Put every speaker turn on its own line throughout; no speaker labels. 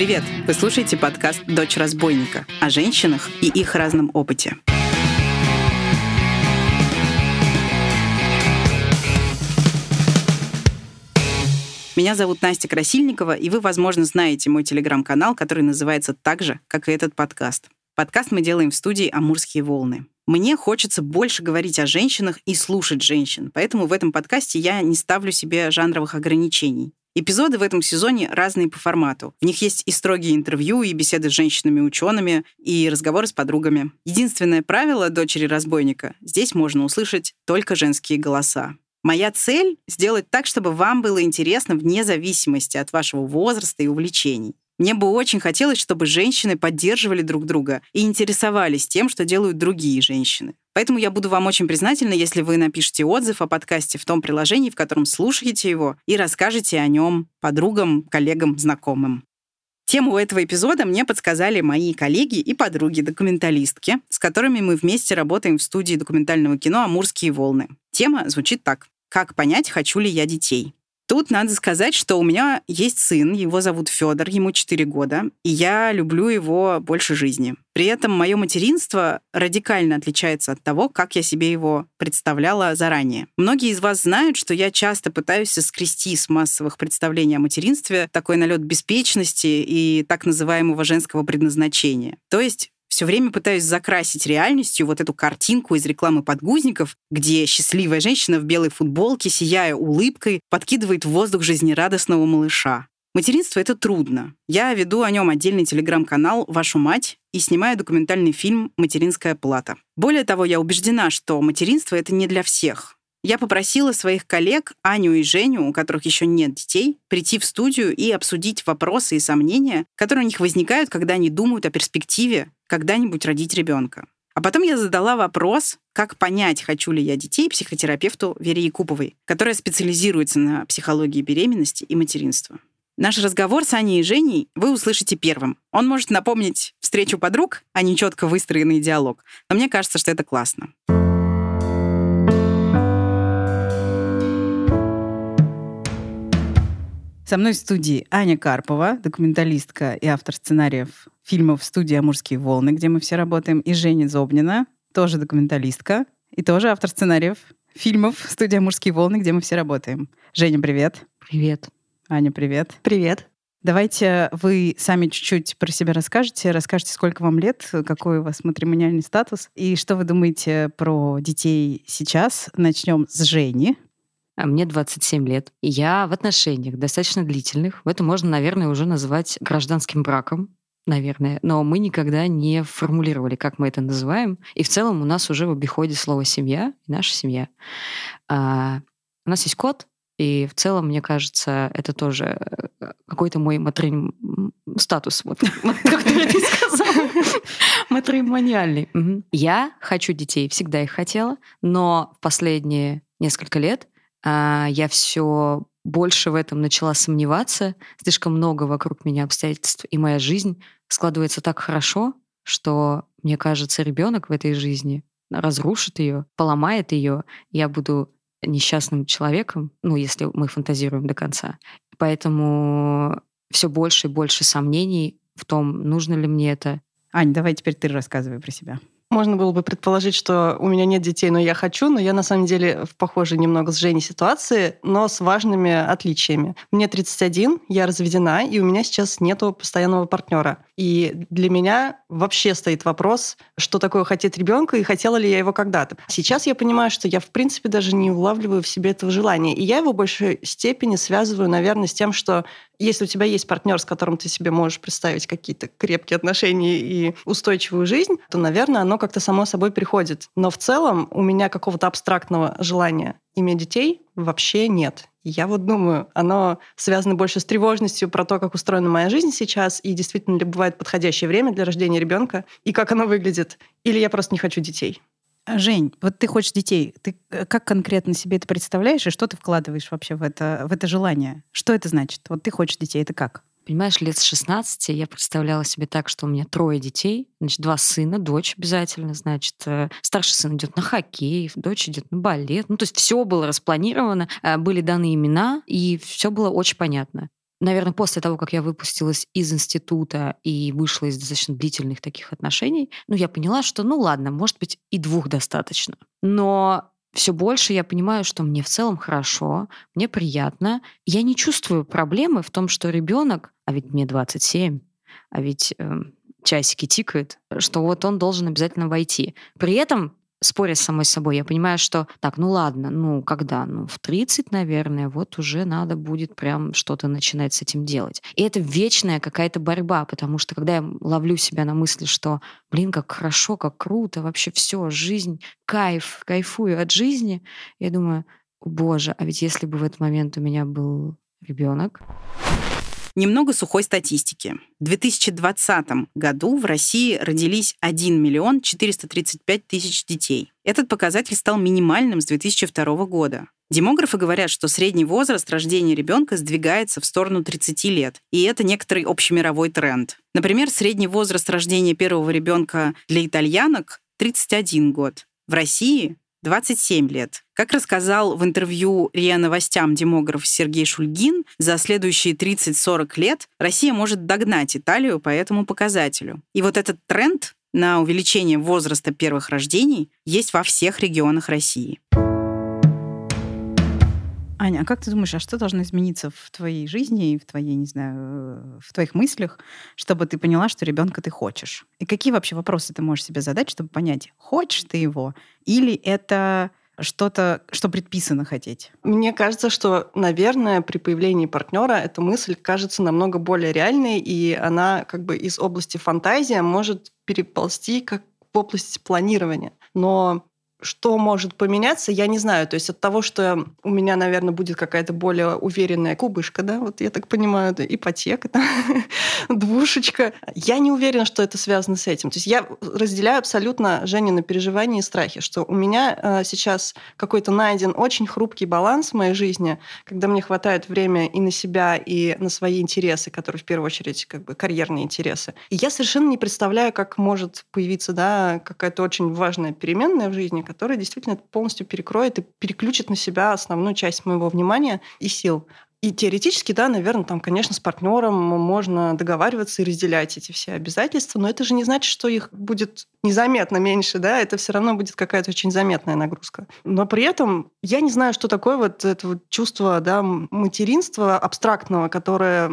Привет! Вы слушаете подкаст «Дочь разбойника» о женщинах и их разном опыте. Меня зовут Настя Красильникова, и вы, возможно, знаете мой телеграм-канал, который называется так же, как и этот подкаст. Подкаст мы делаем в студии «Амурские волны». Мне хочется больше говорить о женщинах и слушать женщин, поэтому в этом подкасте я не ставлю себе жанровых ограничений. Эпизоды в этом сезоне разные по формату. В них есть и строгие интервью, и беседы с женщинами-учеными, и разговоры с подругами. Единственное правило дочери разбойника — здесь можно услышать только женские голоса. Моя цель — сделать так, чтобы вам было интересно вне зависимости от вашего возраста и увлечений. Мне бы очень хотелось, чтобы женщины поддерживали друг друга и интересовались тем, что делают другие женщины. Поэтому я буду вам очень признательна, если вы напишите отзыв о подкасте в том приложении, в котором слушаете его, и расскажете о нем подругам, коллегам, знакомым. Тему этого эпизода мне подсказали мои коллеги и подруги-документалистки, с которыми мы вместе работаем в студии документального кино «Амурские волны». Тема звучит так. «Как понять, хочу ли я детей?» Тут надо сказать, что у меня есть сын, его зовут Федор, ему 4 года, и я люблю его больше жизни. При этом мое материнство радикально отличается от того, как я себе его представляла заранее. Многие из вас знают, что я часто пытаюсь скрести с массовых представлений о материнстве такой налет беспечности и так называемого женского предназначения. То есть все время пытаюсь закрасить реальностью вот эту картинку из рекламы подгузников, где счастливая женщина в белой футболке, сияя улыбкой, подкидывает в воздух жизнерадостного малыша. Материнство — это трудно. Я веду о нем отдельный телеграм-канал «Вашу мать» и снимаю документальный фильм «Материнская плата». Более того, я убеждена, что материнство — это не для всех. Я попросила своих коллег, Аню и Женю, у которых еще нет детей, прийти в студию и обсудить вопросы и сомнения, которые у них возникают, когда они думают о перспективе когда-нибудь родить ребенка. А потом я задала вопрос, как понять, хочу ли я детей, психотерапевту Вере Якуповой, которая специализируется на психологии беременности и материнства. Наш разговор с Аней и Женей вы услышите первым. Он может напомнить встречу подруг, а не четко выстроенный диалог. Но мне кажется, что это классно. Со мной в студии Аня Карпова, документалистка и автор сценариев фильмов студии «Амурские волны», где мы все работаем, и Женя Зобнина, тоже документалистка и тоже автор сценариев фильмов студии «Амурские волны», где мы все работаем. Женя, привет.
Привет.
Аня, привет.
Привет.
Давайте вы сами чуть-чуть про себя расскажете, расскажете, сколько вам лет, какой у вас матримониальный статус, и что вы думаете про детей сейчас. Начнем с Жени.
А мне 27 лет. Я в отношениях достаточно длительных. Это можно, наверное, уже называть гражданским браком наверное, но мы никогда не формулировали, как мы это называем. И в целом у нас уже в обиходе слово «семья» наша семья. А, у нас есть кот, и в целом, мне кажется, это тоже э, какой-то мой матрим... статус, вот, как ты сказал, матримониальный. Я хочу детей, всегда их хотела, но в последние несколько лет я все больше в этом начала сомневаться. Слишком много вокруг меня обстоятельств, и моя жизнь складывается так хорошо, что, мне кажется, ребенок в этой жизни разрушит ее, поломает ее. Я буду несчастным человеком, ну, если мы фантазируем до конца. Поэтому все больше и больше сомнений в том, нужно ли мне это.
Ань, давай теперь ты рассказывай про себя.
Можно было бы предположить, что у меня нет детей, но я хочу, но я на самом деле в похожей немного с Женей ситуации, но с важными отличиями. Мне 31, я разведена, и у меня сейчас нету постоянного партнера. И для меня вообще стоит вопрос, что такое хотеть ребенка и хотела ли я его когда-то. Сейчас я понимаю, что я в принципе даже не улавливаю в себе этого желания. И я его в большей степени связываю, наверное, с тем, что если у тебя есть партнер, с которым ты себе можешь представить какие-то крепкие отношения и устойчивую жизнь, то, наверное, оно как-то само собой приходит. Но в целом у меня какого-то абстрактного желания иметь детей вообще нет. Я вот думаю, оно связано больше с тревожностью про то, как устроена моя жизнь сейчас, и действительно ли бывает подходящее время для рождения ребенка, и как оно выглядит. Или я просто не хочу детей.
Жень, вот ты хочешь детей. Ты э, как конкретно себе это представляешь, и что ты вкладываешь вообще в это, в это желание? Что это значит? Вот ты хочешь детей, это как?
Понимаешь, лет с 16 я представляла себе так, что у меня трое детей, значит, два сына, дочь обязательно, значит, э, старший сын идет на хоккей, дочь идет на балет. Ну, то есть все было распланировано, э, были даны имена, и все было очень понятно. Наверное, после того, как я выпустилась из института и вышла из достаточно длительных таких отношений, ну, я поняла, что, ну, ладно, может быть, и двух достаточно. Но все больше я понимаю, что мне в целом хорошо, мне приятно. Я не чувствую проблемы в том, что ребенок, а ведь мне 27, а ведь э, часики тикают, что вот он должен обязательно войти. При этом споря с самой собой, я понимаю, что так, ну ладно, ну когда? Ну в 30, наверное, вот уже надо будет прям что-то начинать с этим делать. И это вечная какая-то борьба, потому что когда я ловлю себя на мысли, что, блин, как хорошо, как круто, вообще все, жизнь, кайф, кайфую от жизни, я думаю, боже, а ведь если бы в этот момент у меня был ребенок,
Немного сухой статистики. В 2020 году в России родились 1 миллион 435 тысяч детей. Этот показатель стал минимальным с 2002 года. Демографы говорят, что средний возраст рождения ребенка сдвигается в сторону 30 лет, и это некоторый общемировой тренд. Например, средний возраст рождения первого ребенка для итальянок 31 год. В России 27 лет. Как рассказал в интервью РИА Новостям демограф Сергей Шульгин, за следующие 30-40 лет Россия может догнать Италию по этому показателю. И вот этот тренд на увеличение возраста первых рождений есть во всех регионах России. Аня, а как ты думаешь, а что должно измениться в твоей жизни и в твоей, не знаю, э, в твоих мыслях, чтобы ты поняла, что ребенка ты хочешь? И какие вообще вопросы ты можешь себе задать, чтобы понять, хочешь ты его или это что-то, что предписано хотеть?
Мне кажется, что, наверное, при появлении партнера эта мысль кажется намного более реальной, и она как бы из области фантазии может переползти как в область планирования. Но что может поменяться, я не знаю. То есть от того, что у меня, наверное, будет какая-то более уверенная кубышка, да, вот я так понимаю, да, ипотека, да, двушечка, я не уверена, что это связано с этим. То есть я разделяю абсолютно Женины переживания и страхи, что у меня э, сейчас какой-то найден очень хрупкий баланс в моей жизни, когда мне хватает времени и на себя, и на свои интересы, которые в первую очередь как бы карьерные интересы. И я совершенно не представляю, как может появиться да, какая-то очень важная переменная в жизни, который действительно полностью перекроет и переключит на себя основную часть моего внимания и сил. И теоретически, да, наверное, там, конечно, с партнером можно договариваться и разделять эти все обязательства, но это же не значит, что их будет незаметно меньше, да, это все равно будет какая-то очень заметная нагрузка. Но при этом я не знаю, что такое вот это вот чувство, да, материнства абстрактного, которое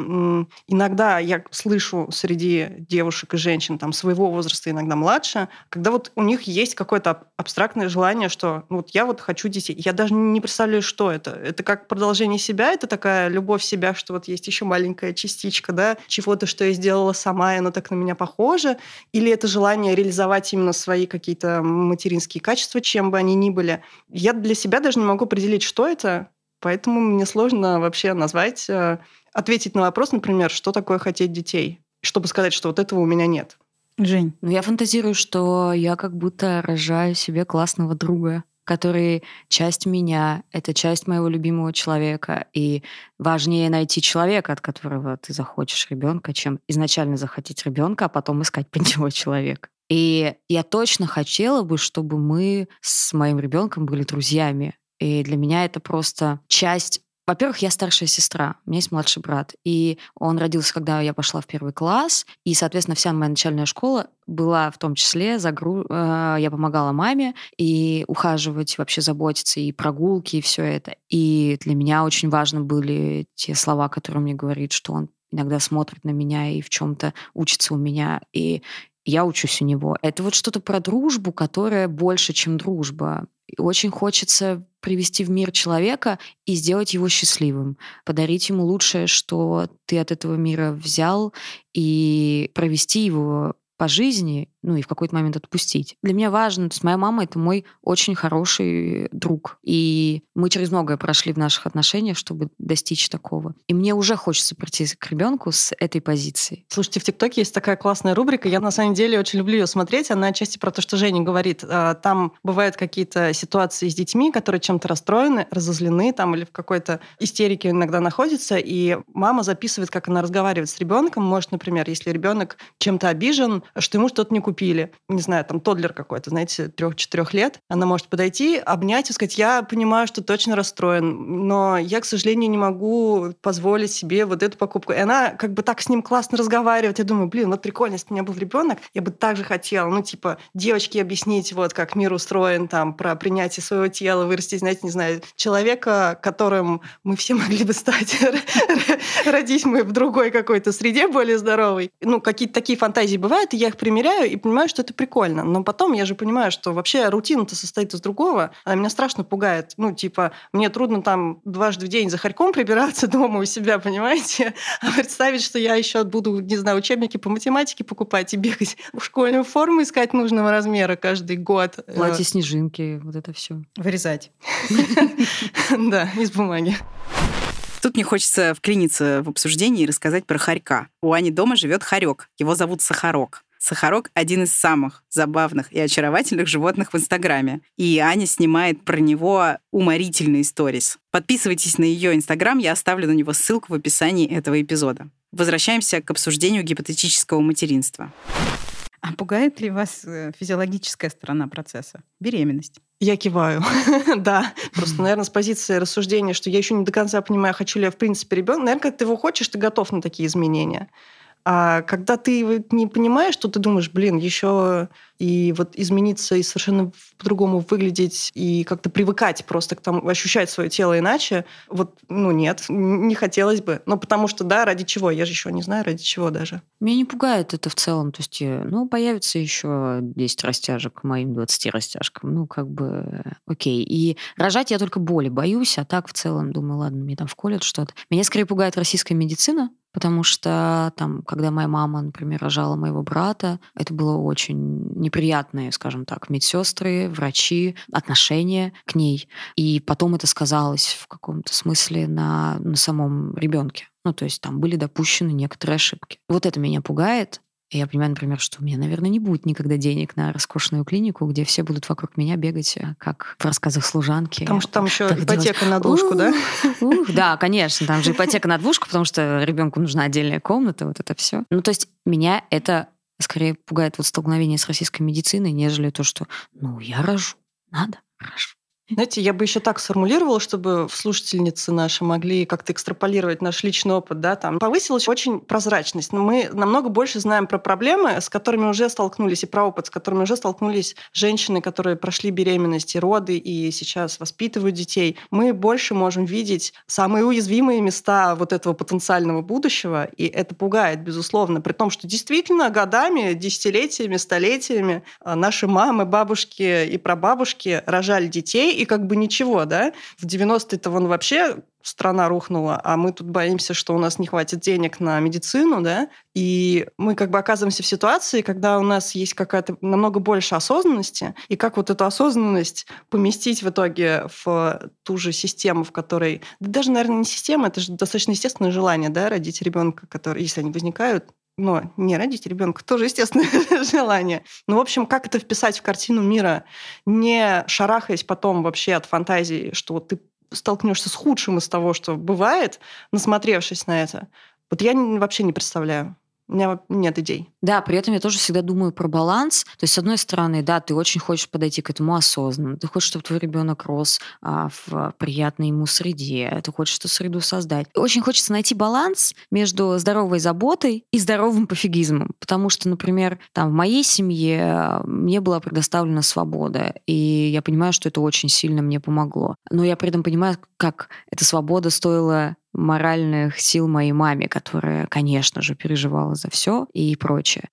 иногда я слышу среди девушек и женщин там своего возраста, иногда младше, когда вот у них есть какое-то абстрактное желание, что ну, вот я вот хочу детей. Я даже не представляю, что это. Это как продолжение себя, это такая такая любовь себя, что вот есть еще маленькая частичка, да, чего-то, что я сделала сама, и оно так на меня похоже, или это желание реализовать именно свои какие-то материнские качества, чем бы они ни были. Я для себя даже не могу определить, что это, поэтому мне сложно вообще назвать, э, ответить на вопрос, например, что такое хотеть детей, чтобы сказать, что вот этого у меня нет.
Жень. Ну, я фантазирую, что я как будто рожаю себе классного друга который часть меня, это часть моего любимого человека. И важнее найти человека, от которого ты захочешь ребенка, чем изначально захотеть ребенка, а потом искать под него человека. И я точно хотела бы, чтобы мы с моим ребенком были друзьями. И для меня это просто часть во-первых, я старшая сестра, у меня есть младший брат, и он родился, когда я пошла в первый класс, и, соответственно, вся моя начальная школа была в том числе, загру... Э, я помогала маме и ухаживать, вообще заботиться, и прогулки, и все это. И для меня очень важны были те слова, которые мне говорит, что он иногда смотрит на меня и в чем-то учится у меня, и я учусь у него. Это вот что-то про дружбу, которая больше, чем дружба. Очень хочется привести в мир человека и сделать его счастливым, подарить ему лучшее, что ты от этого мира взял, и провести его по жизни, ну и в какой-то момент отпустить. Для меня важно, то есть моя мама — это мой очень хороший друг. И мы через многое прошли в наших отношениях, чтобы достичь такого. И мне уже хочется прийти к ребенку с этой позиции.
Слушайте, в ТикТоке есть такая классная рубрика. Я на самом деле очень люблю ее смотреть. Она отчасти про то, что Женя говорит. А, там бывают какие-то ситуации с детьми, которые чем-то расстроены, разозлены там или в какой-то истерике иногда находятся. И мама записывает, как она разговаривает с ребенком. Может, например, если ребенок чем-то обижен, что ему что-то не купили купили, не знаю, там тодлер какой-то, знаете, трех-четырех лет, она может подойти, обнять и сказать, я понимаю, что точно расстроен, но я, к сожалению, не могу позволить себе вот эту покупку. И она как бы так с ним классно разговаривает. Я думаю, блин, вот прикольно, если бы у меня был ребенок, я бы так же хотела, ну, типа, девочке объяснить, вот, как мир устроен, там, про принятие своего тела, вырастить, знаете, не знаю, человека, которым мы все могли бы стать. Родись мы в другой какой-то среде более здоровой. Ну, какие-то такие фантазии бывают, и я их примеряю и понимаю, что это прикольно. Но потом я же понимаю, что вообще рутина-то состоит из другого. Она меня страшно пугает. Ну, типа, мне трудно там дважды в день за хорьком прибираться дома у себя, понимаете? А представить, что я еще буду, не знаю, учебники по математике покупать и бегать в школьную форму искать нужного размера каждый год.
Платье-снежинки, вот это все.
Вырезать.
Да, из бумаги.
Тут мне хочется вклиниться в обсуждение и рассказать про хорька. У Ани дома живет хорек. Его зовут Сахарок. Сахарок — один из самых забавных и очаровательных животных в Инстаграме. И Аня снимает про него уморительные сторис. Подписывайтесь на ее Инстаграм, я оставлю на него ссылку в описании этого эпизода. Возвращаемся к обсуждению гипотетического материнства. А пугает ли вас э, физиологическая сторона процесса? Беременность.
Я киваю, да. Просто, наверное, с позиции рассуждения, что я еще не до конца понимаю, хочу ли я в принципе ребенка. Наверное, когда ты его хочешь, ты готов на такие изменения. А когда ты не понимаешь, что ты думаешь, блин, еще и вот измениться и совершенно по-другому выглядеть и как-то привыкать просто к тому, ощущать свое тело иначе, вот, ну нет, не хотелось бы. Но потому что, да, ради чего? Я же еще не знаю, ради чего даже.
Меня не пугает это в целом. То есть, э, ну, появится еще 10 растяжек моим 20 растяжкам. Ну, как бы, окей. И рожать я только боли боюсь, а так в целом думаю, ладно, мне там вколят что-то. Меня скорее пугает российская медицина, потому что там, когда моя мама, например, рожала моего брата, это было очень неприятные, скажем так, медсестры, врачи, отношения к ней. И потом это сказалось в каком-то смысле на, на самом ребенке. Ну, то есть там были допущены некоторые ошибки. Вот это меня пугает, и я понимаю, например, что у меня, наверное, не будет никогда денег на роскошную клинику, где все будут вокруг меня бегать, э, как в рассказах служанки.
Потому что там еще ипотека делать. на двушку, да?
Да, конечно, там же ипотека на двушку, потому что ребенку нужна отдельная комната, вот это все. Ну, то есть меня это скорее пугает вот столкновение с российской медициной, нежели то, что, ну, я рожу, надо, рожу.
Знаете, я бы еще так сформулировала, чтобы слушательницы наши могли как-то экстраполировать наш личный опыт, да, там повысилась очень прозрачность. Но мы намного больше знаем про проблемы, с которыми уже столкнулись, и про опыт, с которыми уже столкнулись женщины, которые прошли беременность и роды, и сейчас воспитывают детей. Мы больше можем видеть самые уязвимые места вот этого потенциального будущего, и это пугает, безусловно, при том, что действительно годами, десятилетиями, столетиями а, наши мамы, бабушки и прабабушки рожали детей, и как бы ничего, да. В 90-е-то вон вообще страна рухнула, а мы тут боимся, что у нас не хватит денег на медицину, да, и мы как бы оказываемся в ситуации, когда у нас есть какая-то намного больше осознанности, и как вот эту осознанность поместить в итоге в ту же систему, в которой... Да даже, наверное, не система, это же достаточно естественное желание, да, родить ребенка, который, если они возникают, но не родить ребенка тоже естественное желание. Ну, в общем, как это вписать в картину мира, не шарахаясь потом вообще от фантазии, что вот ты столкнешься с худшим из того, что бывает, насмотревшись на это. Вот я вообще не представляю. У меня нет идей.
Да, при этом я тоже всегда думаю про баланс. То есть, с одной стороны, да, ты очень хочешь подойти к этому осознанно. Ты хочешь, чтобы твой ребенок рос а, в приятной ему среде. Ты хочешь эту среду создать. Очень хочется найти баланс между здоровой заботой и здоровым пофигизмом. Потому что, например, там в моей семье а, мне была предоставлена свобода. И я понимаю, что это очень сильно мне помогло. Но я при этом понимаю, как эта свобода стоила моральных сил моей маме, которая, конечно же, переживала за все и прочее.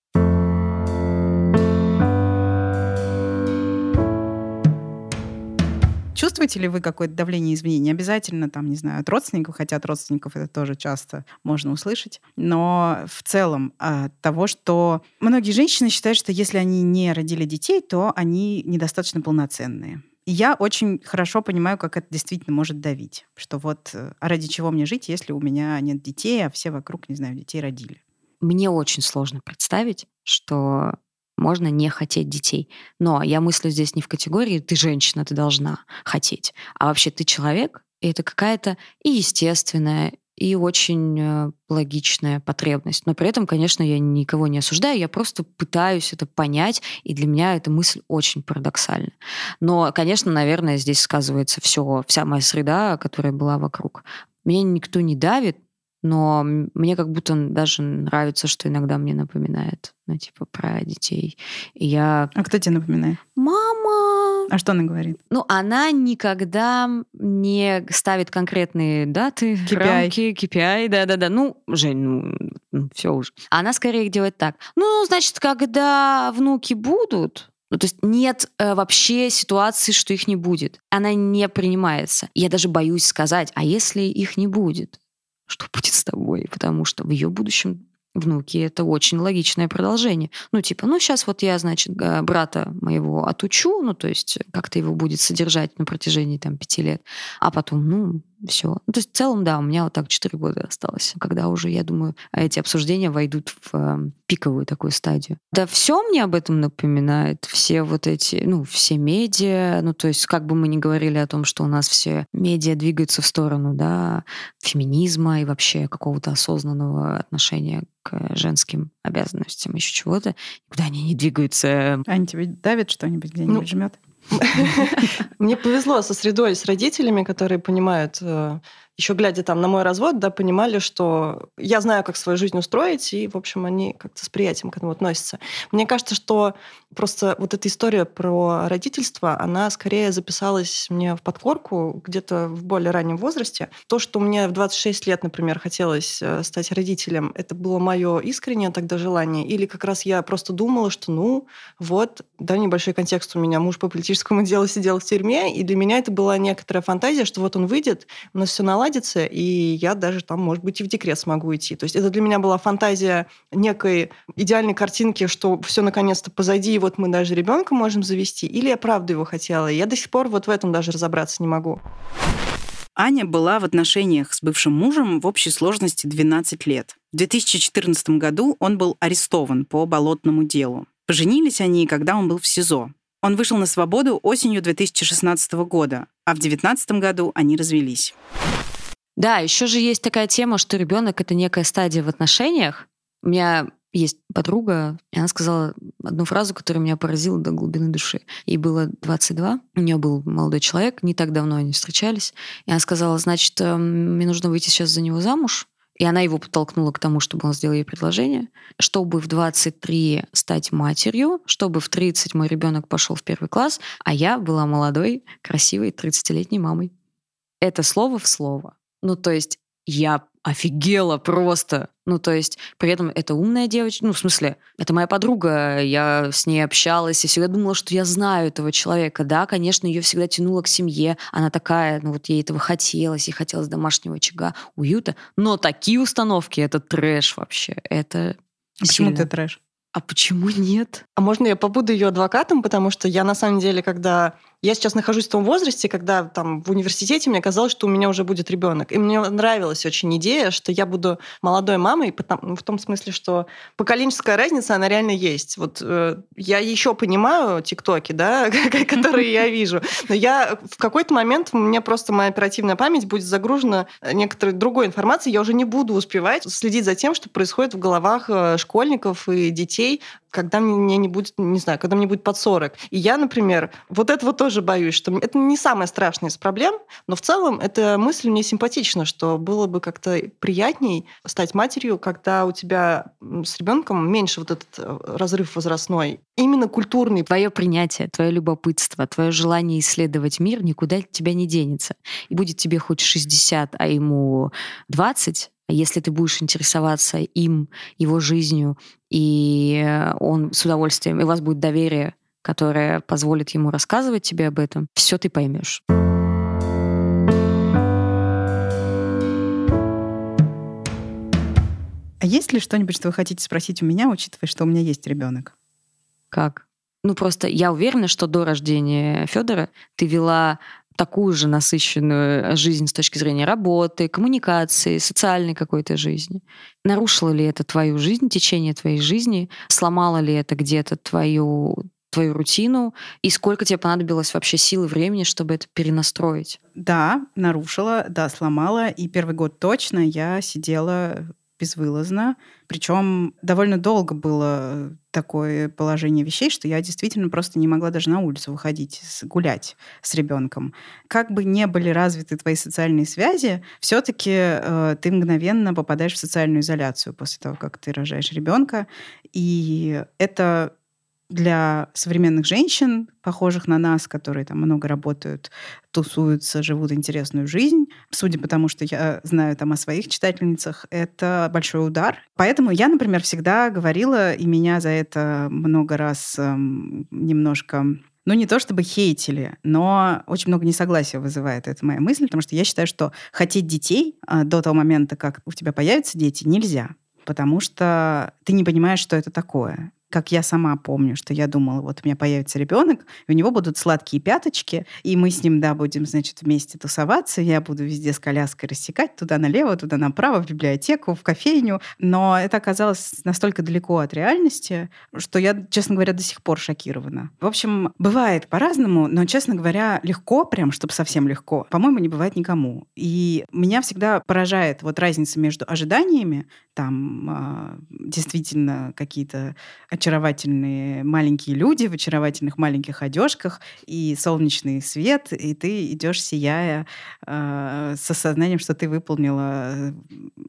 Чувствуете ли вы какое-то давление извне? Не обязательно, там, не знаю, от родственников, хотя от родственников это тоже часто можно услышать. Но в целом от того, что многие женщины считают, что если они не родили детей, то они недостаточно полноценные я очень хорошо понимаю, как это действительно может давить. Что вот э, а ради чего мне жить, если у меня нет детей, а все вокруг, не знаю, детей родили.
Мне очень сложно представить, что можно не хотеть детей. Но я мыслю здесь не в категории «ты женщина, ты должна хотеть», а вообще ты человек, и это какая-то и естественная, и очень э, логичная потребность. Но при этом, конечно, я никого не осуждаю, я просто пытаюсь это понять, и для меня эта мысль очень парадоксальна. Но, конечно, наверное, здесь сказывается все, вся моя среда, которая была вокруг. Меня никто не давит, но мне как будто даже нравится, что иногда мне напоминает, ну, типа, про детей. И я...
А кто тебе напоминает?
Мама!
А что она говорит?
Ну, она никогда не ставит конкретные даты,
KPI.
рамки, KPI, да-да-да. Ну, Жень, ну, ну все уже. Она скорее делает так. Ну, значит, когда внуки будут, ну, то есть нет э, вообще ситуации, что их не будет. Она не принимается. Я даже боюсь сказать, а если их не будет? Что будет с тобой, потому что в ее будущем внуки это очень логичное продолжение. Ну, типа, ну, сейчас вот я, значит, брата моего отучу, ну, то есть как-то его будет содержать на протяжении там пяти лет, а потом, ну, все. Ну, то есть в целом, да, у меня вот так 4 года осталось, когда уже, я думаю, эти обсуждения войдут в э, пиковую такую стадию. Да все мне об этом напоминает, все вот эти, ну, все медиа, ну, то есть как бы мы ни говорили о том, что у нас все медиа двигаются в сторону, да, феминизма и вообще какого-то осознанного отношения к женским обязанностям, еще чего-то, никуда они не двигаются.
Аня, тебе давит что-нибудь, где-нибудь ну, жмет?
Мне повезло со средой, с родителями, которые понимают э, еще глядя там на мой развод, да, понимали, что я знаю, как свою жизнь устроить, и, в общем, они как-то с приятием к этому относятся. Мне кажется, что просто вот эта история про родительство, она скорее записалась мне в подкорку где-то в более раннем возрасте. То, что мне в 26 лет, например, хотелось э, стать родителем, это было мое искреннее тогда желание, или как раз я просто думала, что, ну, вот, да, небольшой контекст у меня, муж по политическому делу сидел в тюрьме, и для меня это была некоторая фантазия, что вот он выйдет, у нас все наладится, наладится, и я даже там, может быть, и в декрет смогу идти. То есть это для меня была фантазия некой идеальной картинки, что все наконец-то позади, и вот мы даже ребенка можем завести. Или я правда его хотела. Я до сих пор вот в этом даже разобраться не могу.
Аня была в отношениях с бывшим мужем в общей сложности 12 лет. В 2014 году он был арестован по болотному делу. Поженились они, когда он был в СИЗО. Он вышел на свободу осенью 2016 года, а в 2019 году они развелись.
Да, еще же есть такая тема, что ребенок это некая стадия в отношениях. У меня есть подруга, и она сказала одну фразу, которая меня поразила до глубины души. Ей было 22, у нее был молодой человек, не так давно они встречались, и она сказала, значит, эм, мне нужно выйти сейчас за него замуж, и она его подтолкнула к тому, чтобы он сделал ей предложение, чтобы в 23 стать матерью, чтобы в 30 мой ребенок пошел в первый класс, а я была молодой, красивой 30-летней мамой. Это слово в слово. Ну, то есть я офигела просто. Ну, то есть, при этом это умная девочка. Ну, в смысле, это моя подруга, я с ней общалась, и всегда думала, что я знаю этого человека. Да, конечно, ее всегда тянуло к семье. Она такая, ну, вот ей этого хотелось, ей хотелось домашнего очага, уюта. Но такие установки — это трэш вообще. Это
а почему ты трэш?
А почему нет?
А можно я побуду ее адвокатом, потому что я на самом деле, когда я сейчас нахожусь в том возрасте, когда там в университете мне казалось, что у меня уже будет ребенок. И мне нравилась очень идея, что я буду молодой мамой, потому, в том смысле, что поколенческая разница, она реально есть. Вот э, я еще понимаю тиктоки, да, которые я вижу, но я в какой-то момент, у меня просто моя оперативная память будет загружена некоторой другой информацией, я уже не буду успевать следить за тем, что происходит в головах э, школьников и детей, когда мне не будет, не знаю, когда мне будет под 40. И я, например, вот этого тоже боюсь, что это не самая страшная из проблем, но в целом эта мысль мне симпатична, что было бы как-то приятней стать матерью, когда у тебя с ребенком меньше вот этот э, разрыв возрастной, именно культурный.
Твое принятие, твое любопытство, твое желание исследовать мир никуда от тебя не денется. И будет тебе хоть 60, а ему 20, если ты будешь интересоваться им, его жизнью, и он с удовольствием, и у вас будет доверие, которое позволит ему рассказывать тебе об этом, все ты поймешь.
А есть ли что-нибудь, что вы хотите спросить у меня, учитывая, что у меня есть ребенок?
Как? Ну, просто я уверена, что до рождения Федора ты вела такую же насыщенную жизнь с точки зрения работы, коммуникации, социальной какой-то жизни. Нарушило ли это твою жизнь, течение твоей жизни? Сломало ли это где-то твою твою рутину, и сколько тебе понадобилось вообще силы времени, чтобы это перенастроить?
Да, нарушила, да, сломала. И первый год точно я сидела безвылазно. Причем довольно долго было такое положение вещей, что я действительно просто не могла даже на улицу выходить, гулять с ребенком. Как бы не были развиты твои социальные связи, все-таки э, ты мгновенно попадаешь в социальную изоляцию после того, как ты рожаешь ребенка. И это для современных женщин, похожих на нас, которые там много работают, тусуются, живут интересную жизнь, судя по тому, что я знаю там о своих читательницах, это большой удар. Поэтому я, например, всегда говорила, и меня за это много раз эм, немножко ну, не то чтобы хейтили, но очень много несогласия вызывает эта моя мысль, потому что я считаю, что хотеть детей э, до того момента, как у тебя появятся дети, нельзя потому что ты не понимаешь, что это такое как я сама помню, что я думала, вот у меня появится ребенок, у него будут сладкие пяточки, и мы с ним, да, будем, значит, вместе тусоваться, я буду везде с коляской рассекать, туда налево, туда направо, в библиотеку, в кофейню. Но это оказалось настолько далеко от реальности, что я, честно говоря, до сих пор шокирована. В общем, бывает по-разному, но, честно говоря, легко прям, чтобы совсем легко, по-моему, не бывает никому. И меня всегда поражает вот разница между ожиданиями, там э, действительно какие-то очаровательные маленькие люди в очаровательных маленьких одежках и солнечный свет, и ты идешь сияя э, с осознанием, что ты выполнила э,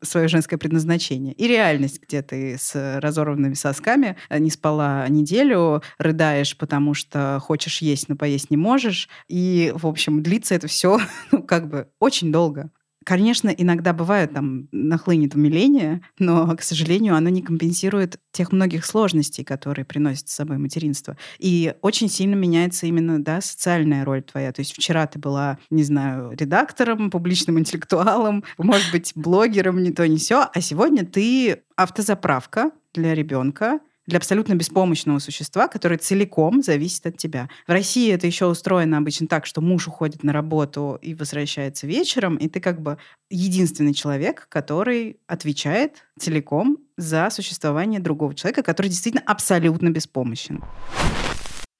свое женское предназначение. И реальность, где ты с разорванными сосками э, не спала неделю, рыдаешь, потому что хочешь есть, но поесть не можешь. И, в общем, длится это все ну, как бы очень долго. Конечно, иногда бывает там нахлынет умиление, но, к сожалению, оно не компенсирует тех многих сложностей, которые приносит с собой материнство. И очень сильно меняется именно да, социальная роль твоя. То есть вчера ты была, не знаю, редактором, публичным интеллектуалом, может быть, блогером, не то, не все, а сегодня ты автозаправка для ребенка, для абсолютно беспомощного существа, которое целиком зависит от тебя. В России это еще устроено обычно так, что муж уходит на работу и возвращается вечером, и ты как бы единственный человек, который отвечает целиком за существование другого человека, который действительно абсолютно беспомощен.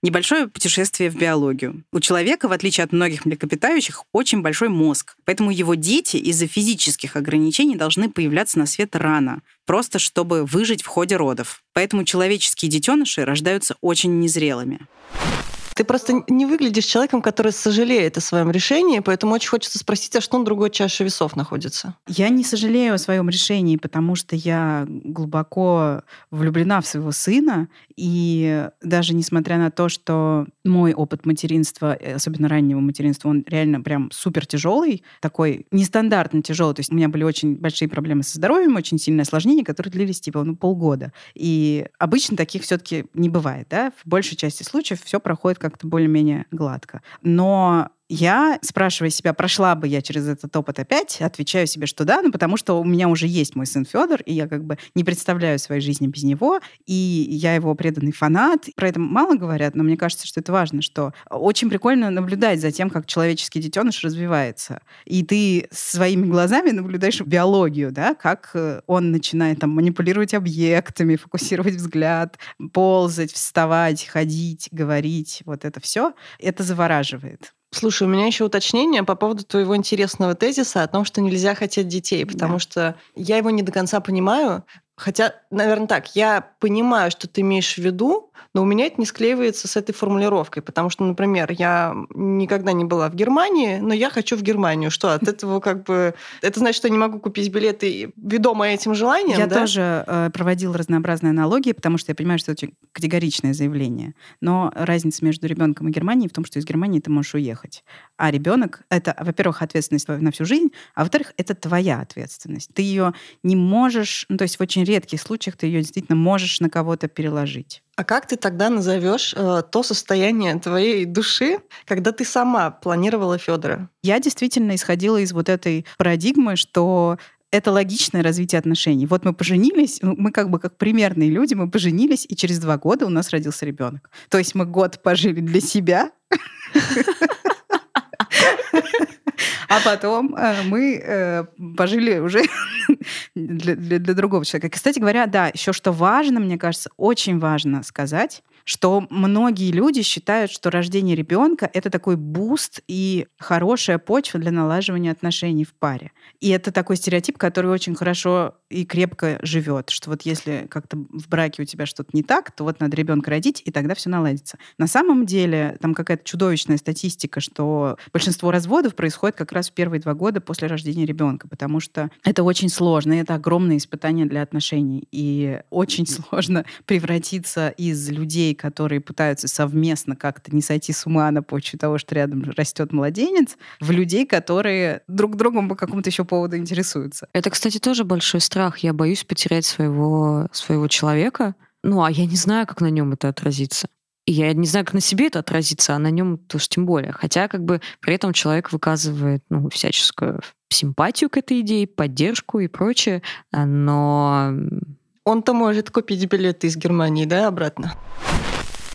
Небольшое путешествие в биологию. У человека, в отличие от многих млекопитающих, очень большой мозг. Поэтому его дети из-за физических ограничений должны появляться на свет рано, просто чтобы выжить в ходе родов. Поэтому человеческие детеныши рождаются очень незрелыми.
Ты просто не выглядишь человеком, который сожалеет о своем решении, поэтому очень хочется спросить, а что на другой чаше весов находится?
Я не сожалею о своем решении, потому что я глубоко влюблена в своего сына, и даже несмотря на то, что мой опыт материнства, э, особенно раннего материнства, он реально прям супер тяжелый, такой нестандартно тяжелый. То есть у меня были очень большие проблемы со здоровьем, очень сильное осложнение, которые длились типа ну, полгода. И обычно таких все-таки не бывает, да? В большей части случаев все проходит как-то более-менее гладко. Но я, спрашивая себя, прошла бы я через этот опыт опять, отвечаю себе, что да, ну потому что у меня уже есть мой сын Федор, и я как бы не представляю своей жизни без него, и я его преданный фанат. Про это мало говорят, но мне кажется, что это важно, что очень прикольно наблюдать за тем, как человеческий детеныш развивается. И ты своими глазами наблюдаешь биологию, да, как э, он начинает там манипулировать объектами, фокусировать взгляд, ползать, вставать, ходить, говорить, вот это все. Это завораживает.
Слушай, у меня еще уточнение по поводу твоего интересного тезиса о том, что нельзя хотеть детей, потому да. что я его не до конца понимаю. Хотя, наверное, так, я понимаю, что ты имеешь в виду, но у меня это не склеивается с этой формулировкой, потому что, например, я никогда не была в Германии, но я хочу в Германию. Что, от этого как бы... Это значит, что я не могу купить билеты, ведомая этим желанием,
Я
да?
тоже э, проводила разнообразные аналогии, потому что я понимаю, что это очень категоричное заявление. Но разница между ребенком и Германией в том, что из Германии ты можешь уехать. А ребенок — это, во-первых, ответственность на всю жизнь, а во-вторых, это твоя ответственность. Ты ее не можешь... Ну, то есть в очень редких случаях ты ее действительно можешь на кого-то переложить.
А как ты тогда назовешь э, то состояние твоей души, когда ты сама планировала Федора?
Я действительно исходила из вот этой парадигмы, что это логичное развитие отношений. Вот мы поженились, ну, мы как бы как примерные люди, мы поженились, и через два года у нас родился ребенок. То есть мы год пожили для себя, а потом э, мы э, пожили уже для, для, для другого человека. Кстати говоря, да, еще что важно, мне кажется, очень важно сказать, что многие люди считают, что рождение ребенка это такой буст и хорошая почва для налаживания отношений в паре. И это такой стереотип, который очень хорошо и крепко живет, что вот если как-то в браке у тебя что-то не так, то вот надо ребенка родить, и тогда все наладится. На самом деле там какая-то чудовищная статистика, что большинство разводов происходит как раз в первые два года после рождения ребенка, потому что это очень сложно, и это огромное испытание для отношений. И очень сложно превратиться из людей, которые пытаются совместно как-то не сойти с ума на почве того, что рядом растет младенец, в людей, которые друг другом по какому-то еще поводу интересуются.
Это, кстати, тоже большой страх. Я боюсь потерять своего, своего человека. Ну, а я не знаю, как на нем это отразится. И я не знаю, как на себе это отразится, а на нем тоже тем более. Хотя как бы при этом человек выказывает ну, всяческую симпатию к этой идее, поддержку и прочее, но...
Он-то может купить билеты из Германии, да, обратно?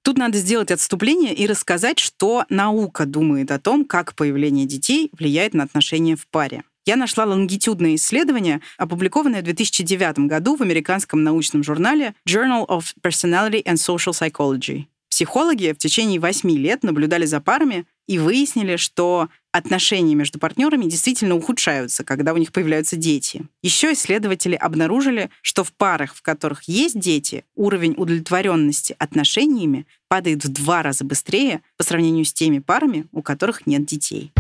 Тут надо сделать отступление и рассказать, что наука думает о том, как появление детей влияет на отношения в паре. Я нашла лонгитюдное исследование, опубликованное в 2009 году в американском научном журнале Journal of Personality and Social Psychology. Психологи в течение восьми лет наблюдали за парами и выяснили, что отношения между партнерами действительно ухудшаются, когда у них появляются дети. Еще исследователи обнаружили, что в парах, в которых есть дети, уровень удовлетворенности отношениями падает в два раза быстрее по сравнению с теми парами, у которых нет детей.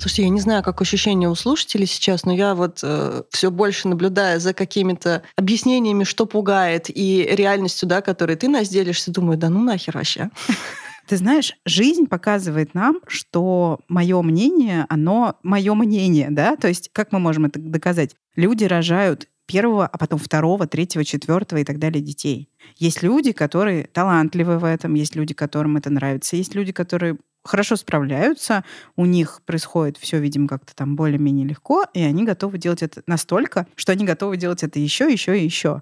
Слушайте, я не знаю, как ощущения у слушателей сейчас, но я вот э, все больше наблюдая за какими-то объяснениями, что пугает, и реальностью, да, которой ты нас делишься, думаю, да ну нахер вообще.
Ты знаешь, жизнь показывает нам, что мое мнение, оно мое мнение, да? То есть как мы можем это доказать? Люди рожают первого, а потом второго, третьего, четвертого и так далее детей. Есть люди, которые талантливы в этом, есть люди, которым это нравится, есть люди, которые хорошо справляются, у них происходит все, видимо, как-то там более-менее легко, и они готовы делать это настолько, что они готовы делать это еще, еще и еще.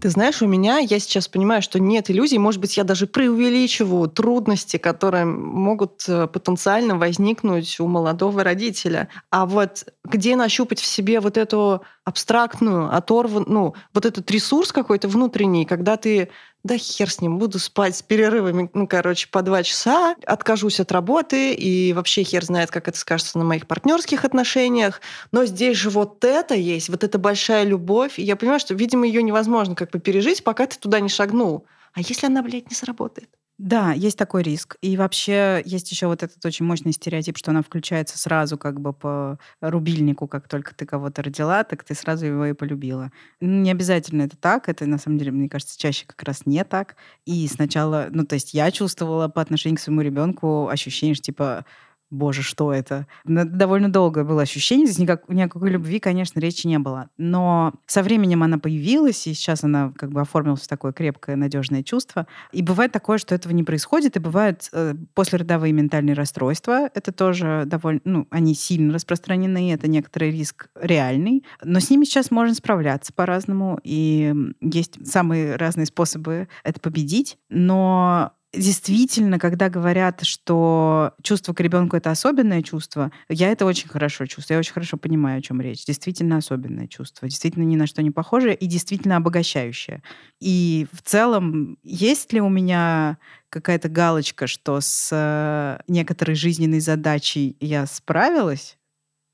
Ты знаешь, у меня, я сейчас понимаю, что нет иллюзий, может быть, я даже преувеличиваю трудности, которые могут э, потенциально возникнуть у молодого родителя. А вот где нащупать в себе вот эту абстрактную, оторванную, ну, вот этот ресурс какой-то внутренний, когда ты да хер с ним, буду спать с перерывами, ну, короче, по два часа, откажусь от работы, и вообще хер знает, как это скажется на моих партнерских отношениях. Но здесь же вот это есть, вот эта большая любовь, и я понимаю, что, видимо, ее невозможно как бы пережить, пока ты туда не шагнул. А если она, блядь, не сработает?
Да, есть такой риск. И вообще есть еще вот этот очень мощный стереотип, что она включается сразу как бы по рубильнику, как только ты кого-то родила, так ты сразу его и полюбила. Не обязательно это так, это на самом деле, мне кажется, чаще как раз не так. И сначала, ну то есть я чувствовала по отношению к своему ребенку ощущение, что типа боже, что это? Довольно долгое было ощущение, здесь никак, никакой любви, конечно, речи не было. Но со временем она появилась, и сейчас она как бы оформилась в такое крепкое, надежное чувство. И бывает такое, что этого не происходит, и бывают э, послеродовые ментальные расстройства. Это тоже довольно, ну, они сильно распространены, это некоторый риск реальный. Но с ними сейчас можно справляться по-разному, и есть самые разные способы это победить. Но действительно, когда говорят, что чувство к ребенку это особенное чувство, я это очень хорошо чувствую, я очень хорошо понимаю, о чем речь. Действительно особенное чувство, действительно ни на что не похожее и действительно обогащающее. И в целом, есть ли у меня какая-то галочка, что с э, некоторой жизненной задачей я справилась?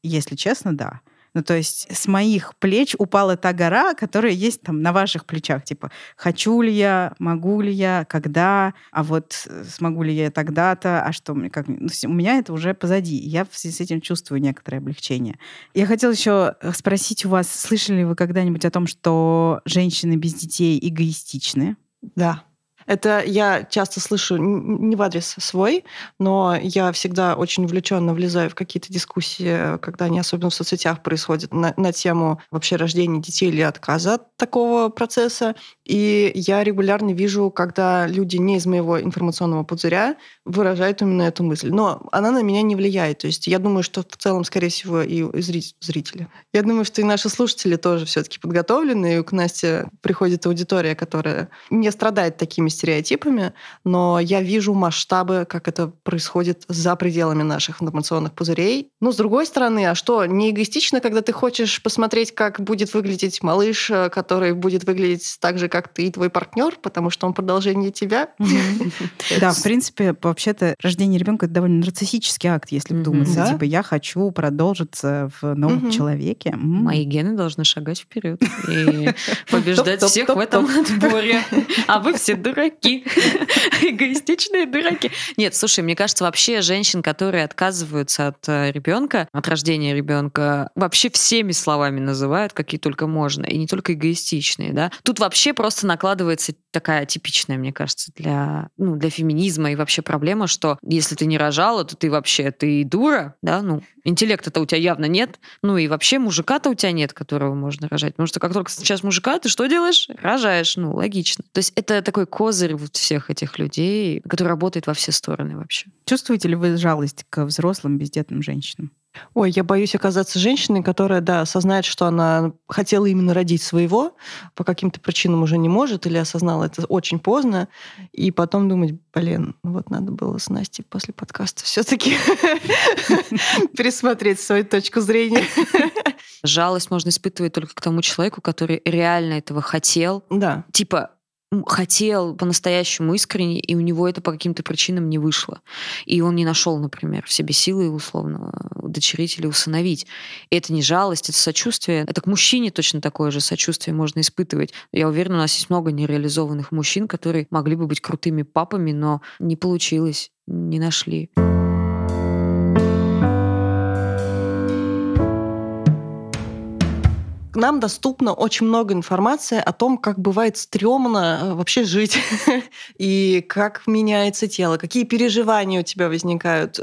Если честно, да. Ну, то есть с моих плеч упала та гора, которая есть там на ваших плечах. Типа, хочу ли я, могу ли я, когда, а вот э, смогу ли я тогда-то, а что мне, как... Ну, у меня это уже позади. Я в связи с этим чувствую некоторое облегчение. Я хотела еще э, спросить у вас, слышали ли вы когда-нибудь о том, что женщины без детей эгоистичны?
Да. Это я часто слышу не в адрес свой, но я всегда очень увлеченно влезаю в какие-то дискуссии, когда они особенно в соцсетях происходят, на, на тему вообще рождения детей или отказа от такого процесса. И я регулярно вижу, когда люди не из моего информационного пузыря выражают именно эту мысль. Но она на меня не влияет. То есть я думаю, что в целом, скорее всего, и зрители. Я думаю, что и наши слушатели тоже все-таки подготовлены, и к Насте приходит аудитория, которая не страдает такими стереотипами, но я вижу масштабы, как это происходит за пределами наших информационных пузырей. Но с другой стороны, а что, не эгоистично, когда ты хочешь посмотреть, как будет выглядеть малыш, э, который будет выглядеть так же, как ты и твой партнер, потому что он продолжение тебя?
Да, в принципе, вообще-то рождение ребенка это довольно нарциссический акт, если вдуматься. Типа я хочу продолжиться в новом человеке.
Мои гены должны шагать вперед и побеждать всех в этом отборе. А вы все дураки. Эгоистичные дураки. Нет, слушай, мне кажется, вообще женщин, которые отказываются от э, ребенка, от рождения ребенка, вообще всеми словами называют, какие только можно. И не только эгоистичные, да. Тут вообще просто накладывается такая типичная, мне кажется, для, ну, для феминизма и вообще проблема, что если ты не рожала, то ты вообще, ты дура, да, ну, интеллекта-то у тебя явно нет, ну и вообще мужика-то у тебя нет, которого можно рожать. Потому что как только сейчас мужика, ты что делаешь? Рожаешь, ну, логично. То есть это такой козырь вот всех этих людей, который работает во все стороны вообще.
Чувствуете ли вы жалость к взрослым бездетным женщинам?
Ой, я боюсь оказаться женщиной, которая, да, осознает, что она хотела именно родить своего, по каким-то причинам уже не может, или осознала это очень поздно, и потом думать, блин, вот надо было с Настей после подкаста все-таки пересмотреть свою точку зрения.
Жалость можно испытывать только к тому человеку, который реально этого хотел.
Да.
Типа, хотел по-настоящему искренне, и у него это по каким-то причинам не вышло. И он не нашел, например, в себе силы условно удочерить или усыновить. И это не жалость, это сочувствие. Это к мужчине точно такое же сочувствие можно испытывать. Я уверена, у нас есть много нереализованных мужчин, которые могли бы быть крутыми папами, но не получилось, не нашли.
Нам доступно очень много информации о том, как бывает стрёмно э, вообще жить, и как меняется тело, какие переживания у тебя возникают,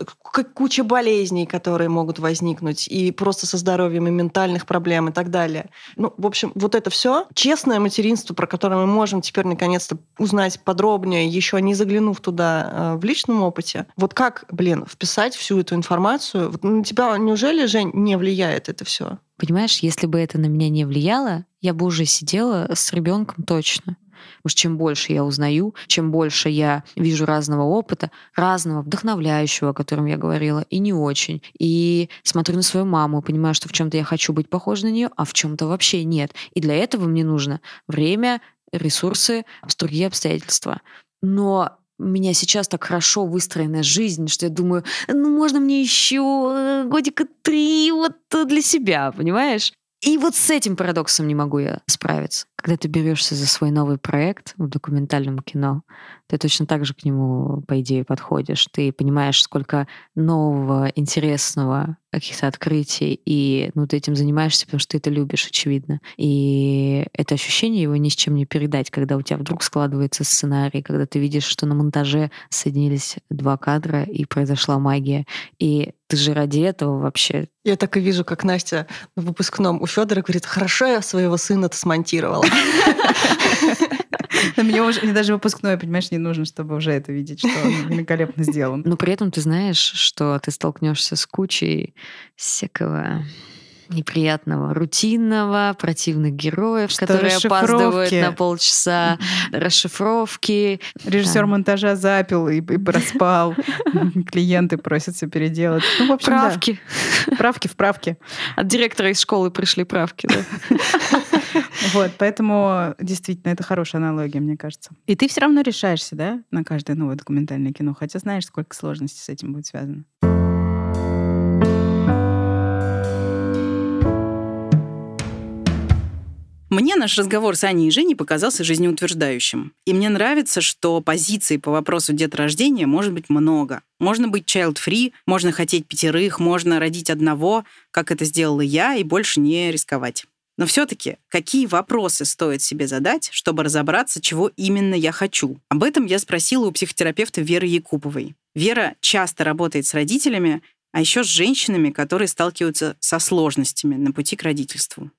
куча болезней, которые могут возникнуть, и просто со здоровьем, и ментальных проблем, и так далее. Ну, в общем, вот это все честное материнство, про которое мы можем теперь наконец-то узнать подробнее, еще не заглянув туда э, в личном опыте. Вот как, блин, вписать всю эту информацию? Вот на тебя неужели, Жень, не влияет это все?
Понимаешь, если бы это на меня не влияло, я бы уже сидела с ребенком точно. Потому что чем больше я узнаю, чем больше я вижу разного опыта, разного, вдохновляющего, о котором я говорила, и не очень. И смотрю на свою маму, понимаю, что в чем-то я хочу быть похожа на нее, а в чем-то вообще нет. И для этого мне нужно время, ресурсы, другие обстоятельства. Но у меня сейчас так хорошо выстроена жизнь, что я думаю, ну можно мне еще э, годика три вот для себя, понимаешь? И вот с этим парадоксом не могу я справиться. Когда ты берешься за свой новый проект в документальном кино, ты точно так же к нему, по идее, подходишь. Ты понимаешь, сколько нового, интересного, каких-то открытий, и ну, ты этим занимаешься, потому что ты это любишь, очевидно. И это ощущение его ни с чем не передать, когда у тебя вдруг складывается сценарий, когда ты видишь, что на монтаже соединились два кадра, и произошла магия. И ты же ради этого вообще.
Я так и вижу, как Настя в выпускном у Федора говорит, хорошо я своего сына-то смонтировала.
Мне уже мне даже выпускной, понимаешь, не нужно, чтобы уже это видеть, что он великолепно сделан.
Но при этом ты знаешь, что ты столкнешься с кучей всякого неприятного, рутинного, противных героев, которые опаздывают на полчаса, расшифровки.
Режиссер монтажа запил и, и проспал. Клиенты просят все переделать.
Ну, в общем, правки.
Да. Правки в правки.
От директора из школы пришли правки. Да.
Вот, поэтому действительно это хорошая аналогия, мне кажется. И ты все равно решаешься, да, на каждое новое документальное кино, хотя знаешь, сколько сложностей с этим будет связано. Мне наш разговор с Аней и Женей показался жизнеутверждающим. И мне нравится, что позиций по вопросу деторождения может быть много. Можно быть child-free, можно хотеть пятерых, можно родить одного, как это сделала я, и больше не рисковать. Но все-таки какие вопросы стоит себе задать, чтобы разобраться, чего именно я хочу? Об этом я спросила у психотерапевта Веры Якуповой. Вера часто работает с родителями, а еще с женщинами, которые сталкиваются со сложностями на пути к родительству.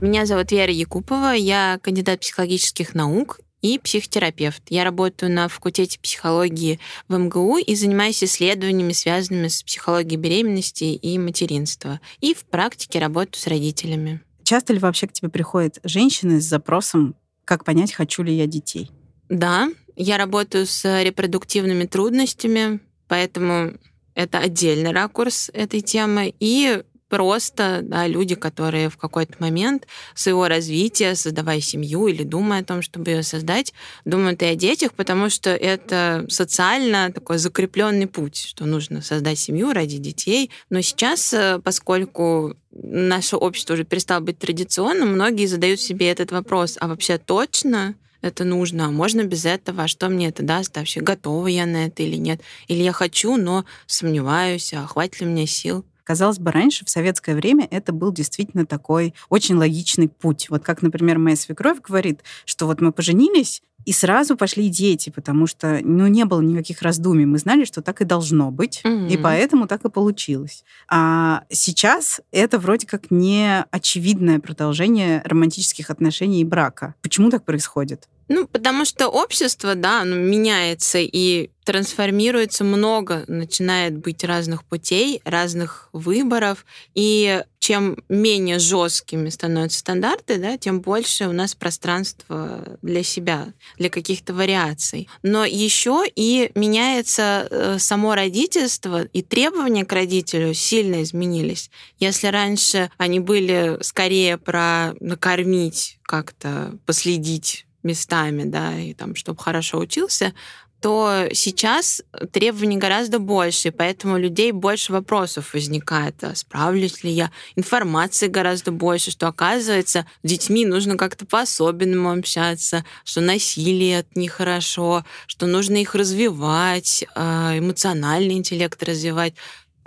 Меня зовут Вера Якупова, я кандидат психологических наук и психотерапевт. Я работаю на факультете психологии в МГУ и занимаюсь исследованиями, связанными с психологией беременности и материнства. И в практике работаю с родителями.
Часто ли вообще к тебе приходят женщины с запросом как понять, хочу ли я детей?
Да, я работаю с репродуктивными трудностями, поэтому это отдельный ракурс этой темы. И просто да, люди, которые в какой-то момент своего развития, создавая семью или думая о том, чтобы ее создать, думают и о детях, потому что это социально такой закрепленный путь, что нужно создать семью ради детей. Но сейчас, э, поскольку наше общество уже перестало быть традиционным, многие задают себе этот вопрос, а вообще точно это нужно, а можно без этого, а что мне это даст, а вообще готова я на это или нет, или я хочу, но сомневаюсь, а хватит ли мне сил.
Казалось бы, раньше, в советское время, это был действительно такой очень логичный путь. Вот как, например, моя свекровь говорит, что вот мы поженились, и сразу пошли дети, потому что ну, не было никаких раздумий. Мы знали, что так и должно быть, mm-hmm. и поэтому так и получилось. А сейчас это вроде как не очевидное продолжение романтических отношений и брака. Почему так происходит?
Ну, потому что общество, да, оно меняется и трансформируется много, начинает быть разных путей, разных выборов. И чем менее жесткими становятся стандарты, да, тем больше у нас пространства для себя, для каких-то вариаций. Но еще и меняется э, само родительство, и требования к родителю сильно изменились. Если раньше они были скорее про накормить, как-то последить местами, да, и там, чтобы хорошо учился, то сейчас требований гораздо больше, поэтому у людей больше вопросов возникает. А справлюсь ли я? Информации гораздо больше, что оказывается, с детьми нужно как-то по-особенному общаться, что насилие это нехорошо, что нужно их развивать, а, эмоциональный интеллект развивать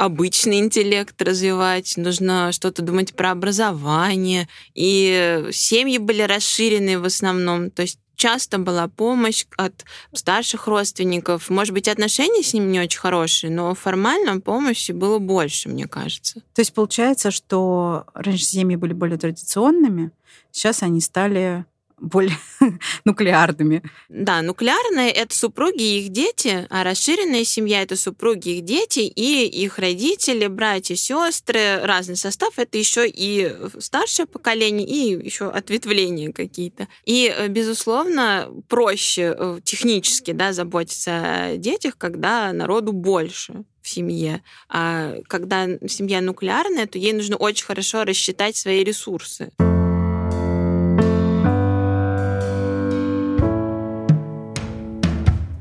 обычный интеллект развивать, нужно что-то думать про образование. И семьи были расширены в основном. То есть часто была помощь от старших родственников. Может быть, отношения с ними не очень хорошие, но формально помощи было больше, мне кажется.
То есть получается, что раньше семьи были более традиционными, сейчас они стали более нуклеарными.
Да, нуклеарные — это супруги и их дети, а расширенная семья — это супруги, их дети и их родители, братья, сестры, разный состав. Это еще и старшее поколение, и еще ответвления какие-то. И, э, безусловно, проще э, технически да, заботиться о детях, когда народу больше в семье. А когда семья нуклеарная, то ей нужно очень хорошо рассчитать свои ресурсы.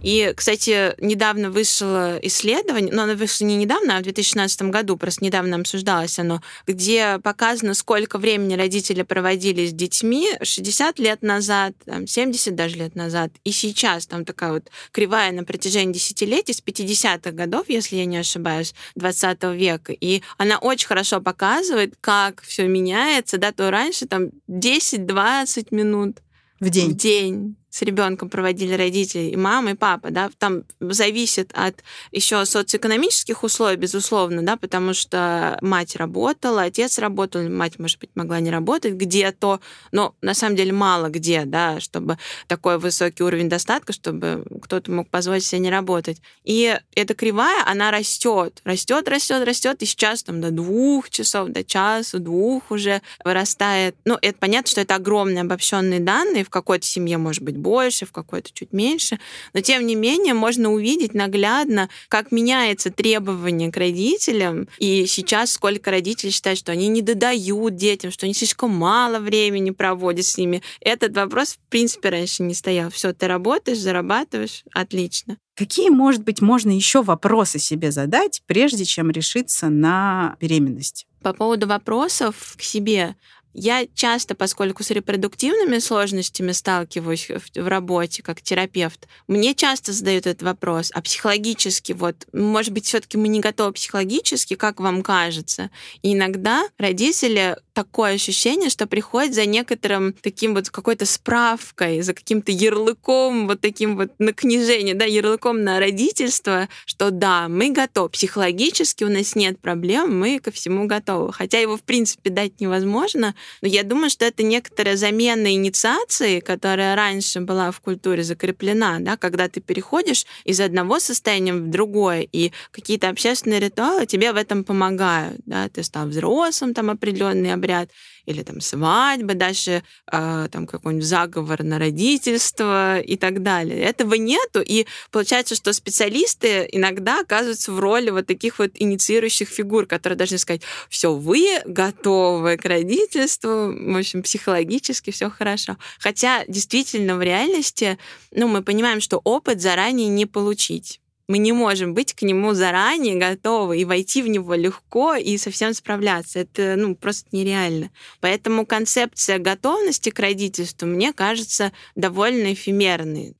И, кстати, недавно вышло исследование, но оно вышло не недавно, а в 2016 году, просто недавно обсуждалось оно, где показано, сколько времени родители проводили с детьми 60 лет назад, там, 70 даже лет назад, и сейчас там такая вот кривая на протяжении десятилетий, с 50-х годов, если я не ошибаюсь, 20 века. И она очень хорошо показывает, как все меняется, да, то раньше там 10-20 минут
в день.
В день с ребенком проводили родители, и мама, и папа, да, там зависит от еще социоэкономических условий, безусловно, да, потому что мать работала, отец работал, мать, может быть, могла не работать где-то, но на самом деле мало где, да, чтобы такой высокий уровень достатка, чтобы кто-то мог позволить себе не работать. И эта кривая, она растет, растет, растет, растет, и сейчас там до двух часов, до часу, двух уже вырастает. Ну, это понятно, что это огромные обобщенные данные, в какой-то семье может быть больше, в какой-то чуть меньше. Но тем не менее можно увидеть наглядно, как меняется требование к родителям. И сейчас сколько родителей считают, что они не додают детям, что они слишком мало времени проводят с ними. Этот вопрос, в принципе, раньше не стоял. Все, ты работаешь, зарабатываешь, отлично.
Какие, может быть, можно еще вопросы себе задать, прежде чем решиться на беременность?
По поводу вопросов к себе, я часто, поскольку с репродуктивными сложностями сталкиваюсь в, работе как терапевт, мне часто задают этот вопрос, а психологически, вот, может быть, все-таки мы не готовы психологически, как вам кажется? И иногда родители такое ощущение, что приходят за некоторым таким вот какой-то справкой, за каким-то ярлыком, вот таким вот на книжение, да, ярлыком на родительство, что да, мы готовы, психологически у нас нет проблем, мы ко всему готовы. Хотя его, в принципе, дать невозможно, но я думаю, что это некоторая замена инициации, которая раньше была в культуре закреплена, да, когда ты переходишь из одного состояния в другое, и какие-то общественные ритуалы тебе в этом помогают. Да, ты стал взрослым, там определенные обряд, или там свадьба, дальше э, там какой-нибудь заговор на родительство и так далее. Этого нету, и получается, что специалисты иногда оказываются в роли вот таких вот инициирующих фигур, которые должны сказать, все, вы готовы к родительству, в общем, психологически все хорошо. Хотя действительно в реальности, ну, мы понимаем, что опыт заранее не получить. Мы не можем быть к нему заранее готовы и войти в него легко и совсем справляться. Это ну, просто нереально. Поэтому концепция готовности к родительству, мне кажется, довольно эфемерной.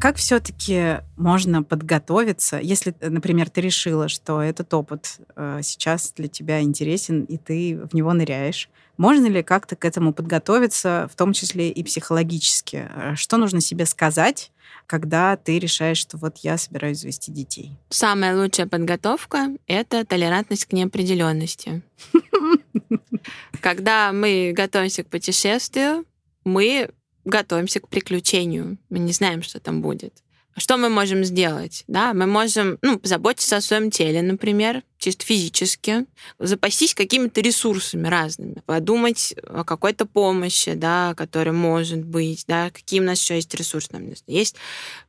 Как все-таки можно подготовиться, если, например, ты решила, что этот опыт э, сейчас для тебя интересен, и ты в него ныряешь? Можно ли как-то к этому подготовиться, в том числе и психологически? Э, что нужно себе сказать, когда ты решаешь, что вот я собираюсь завести детей?
Самая лучшая подготовка — это толерантность к неопределенности. Когда мы готовимся к путешествию, мы готовимся к приключению. Мы не знаем, что там будет. Что мы можем сделать? Да, мы можем ну, заботиться о своем теле, например, чисто физически, запастись какими-то ресурсами разными, подумать о какой-то помощи, да, которая может быть, да, какие у нас еще есть ресурсы. Нам есть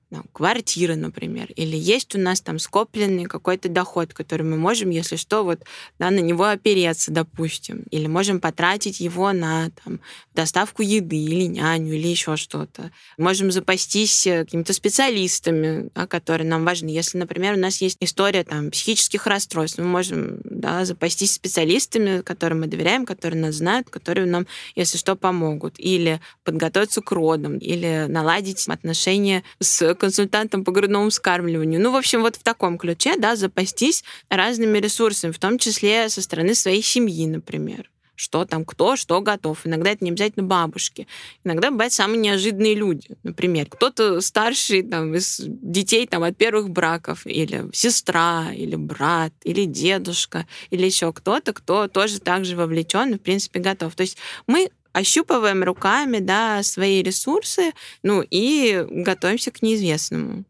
там, квартира, например, или есть у нас там скопленный какой-то доход, который мы можем, если что, вот да, на него опереться, допустим, или можем потратить его на там, доставку еды или няню или еще что-то. Можем запастись э, какими-то специалистами, да, которые нам важны. Если, например, у нас есть история там, психических расстройств, мы можем да, запастись специалистами, которым мы доверяем, которые нас знают, которые нам, если что, помогут. Или подготовиться к родам, или наладить отношения с консультантом по грудному вскармливанию. Ну, в общем, вот в таком ключе, да, запастись разными ресурсами, в том числе со стороны своей семьи, например что там кто что готов. Иногда это не обязательно бабушки. Иногда бывают самые неожиданные люди. Например, кто-то старший там, из детей там, от первых браков, или сестра, или брат, или дедушка, или еще кто-то, кто тоже также вовлечен и, в принципе, готов. То есть мы ощупываем руками да, свои ресурсы, ну и готовимся к неизвестному.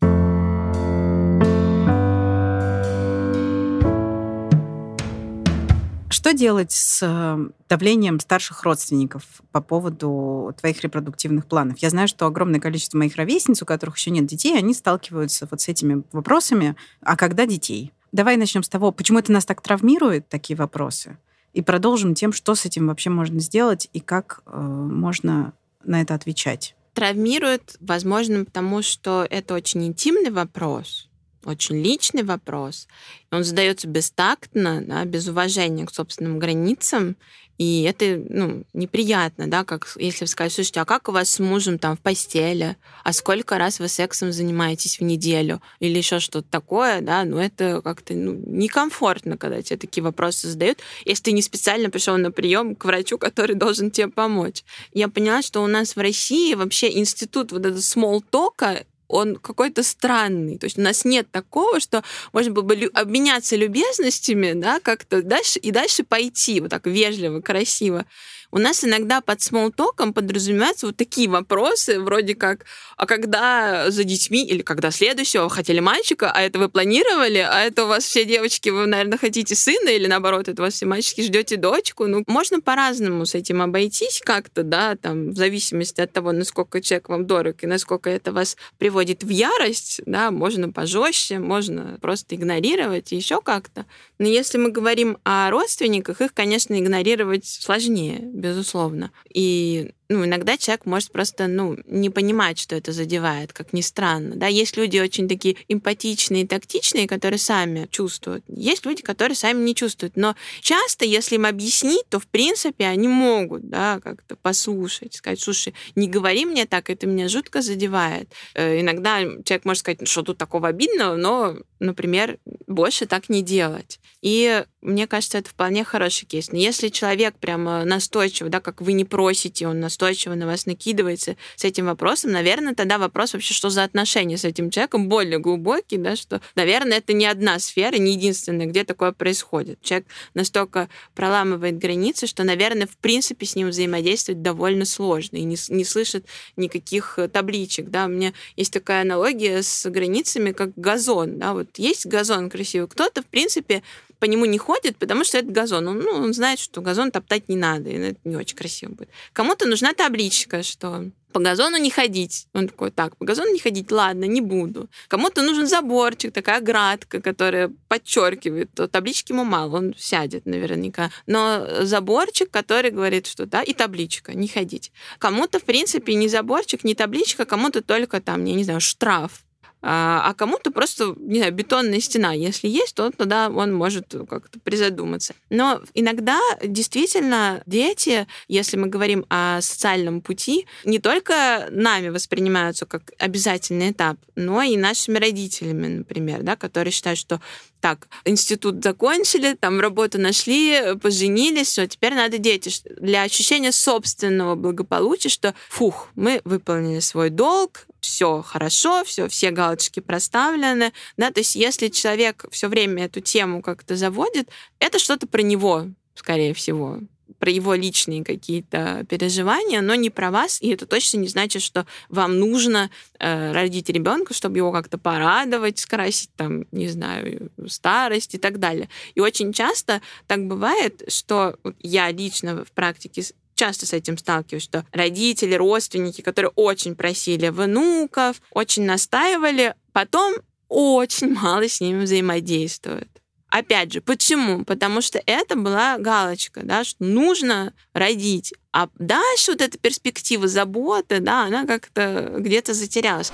Что делать с э, давлением старших родственников по поводу твоих репродуктивных планов? Я знаю, что огромное количество моих ровесниц, у которых еще нет детей, они сталкиваются вот с этими вопросами. А когда детей? Давай начнем с того, почему это нас так травмирует, такие вопросы. И продолжим тем, что с этим вообще можно сделать и как э, можно на это отвечать.
Травмирует, возможно, потому что это очень интимный вопрос, очень личный вопрос. Он задается бестактно, да, без уважения к собственным границам, и это, ну, неприятно, да, как если сказать, слушайте, а как у вас с мужем там в постели? А сколько раз вы сексом занимаетесь в неделю? Или еще что-то такое, да, ну, это как-то ну, некомфортно, когда тебе такие вопросы задают, если ты не специально пришел на прием к врачу, который должен тебе помочь. Я поняла, что у нас в России вообще институт вот этого small talk он какой-то странный. То есть у нас нет такого, что можно было бы обменяться любезностями, да, как-то дальше и дальше пойти вот так вежливо, красиво у нас иногда под смолтоком подразумеваются вот такие вопросы, вроде как, а когда за детьми? или когда следующего? Вы хотели мальчика, а это вы планировали, а это у вас все девочки, вы, наверное, хотите сына, или наоборот, это у вас все мальчики? Ждете дочку. Ну, можно по-разному с этим обойтись как-то, да, там, в зависимости от того, насколько человек вам дорог и насколько это вас приводит в ярость, да, можно пожестче, можно просто игнорировать еще как-то. Но если мы говорим о родственниках, их, конечно, игнорировать сложнее, безусловно. И ну, иногда человек может просто, ну, не понимать, что это задевает, как ни странно. Да, есть люди очень такие эмпатичные, тактичные, которые сами чувствуют. Есть люди, которые сами не чувствуют. Но часто, если им объяснить, то, в принципе, они могут, да, как-то послушать, сказать, слушай, не говори мне так, это меня жутко задевает. Э, иногда человек может сказать, что тут такого обидного, но, например, больше так не делать. И мне кажется, это вполне хороший кейс. Но если человек прямо настойчиво, да, как вы не просите, он настойчиво настойчиво на вас накидывается с этим вопросом, наверное, тогда вопрос вообще, что за отношения с этим человеком, более глубокий, да, что, наверное, это не одна сфера, не единственная, где такое происходит. Человек настолько проламывает границы, что, наверное, в принципе с ним взаимодействовать довольно сложно и не, не слышит никаких табличек. Да. У меня есть такая аналогия с границами, как газон. Да. Вот есть газон красивый, кто-то, в принципе, по нему не ходит, потому что это газон. Он, ну, он знает, что газон топтать не надо, и это не очень красиво будет. Кому-то нужна табличка, что по газону не ходить. Он такой, так, по газону не ходить, ладно, не буду. Кому-то нужен заборчик, такая градка, которая подчеркивает, то таблички ему мало, он сядет наверняка. Но заборчик, который говорит, что да, и табличка, не ходить. Кому-то, в принципе, не заборчик, не табличка, кому-то только там, я не знаю, штраф а кому-то просто, не знаю, бетонная стена. Если есть, то тогда он может как-то призадуматься. Но иногда действительно дети, если мы говорим о социальном пути, не только нами воспринимаются как обязательный этап, но и нашими родителями, например, да, которые считают, что так, институт закончили, там работу нашли, поженились, все, теперь надо дети. Для ощущения собственного благополучия, что, фух, мы выполнили свой долг, все хорошо, все, все галочки проставлены, да, то есть если человек все время эту тему как-то заводит, это что-то про него, скорее всего, про его личные какие-то переживания, но не про вас, и это точно не значит, что вам нужно э, родить ребенка, чтобы его как-то порадовать, скрасить там, не знаю, старость и так далее. И очень часто так бывает, что я лично в практике часто с этим сталкиваюсь, что родители, родственники, которые очень просили внуков, очень настаивали, потом очень мало с ними взаимодействуют. Опять же, почему? Потому что это была галочка, да, что нужно родить. А дальше вот эта перспектива заботы, да, она как-то где-то затерялась.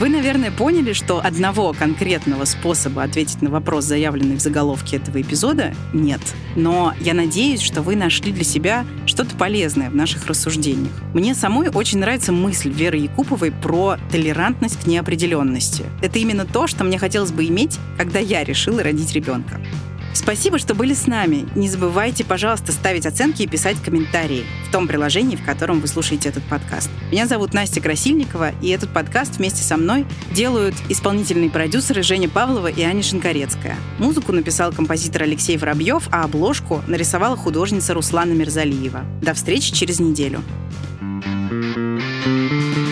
Вы, наверное, поняли, что одного конкретного способа ответить на вопрос, заявленный в заголовке этого эпизода, нет. Но я надеюсь, что вы нашли для себя что-то полезное в наших рассуждениях. Мне самой очень нравится мысль Веры Якуповой про толерантность к неопределенности. Это именно то, что мне хотелось бы иметь, когда я решила родить ребенка. Спасибо, что были с нами. Не забывайте, пожалуйста, ставить оценки и писать комментарии в том приложении, в котором вы слушаете этот подкаст. Меня зовут Настя Красильникова, и этот подкаст вместе со мной делают исполнительные продюсеры Женя Павлова и Аня Шинкарецкая. Музыку написал композитор Алексей Воробьев, а обложку нарисовала художница Руслана Мирзалиева. До встречи через неделю. thank you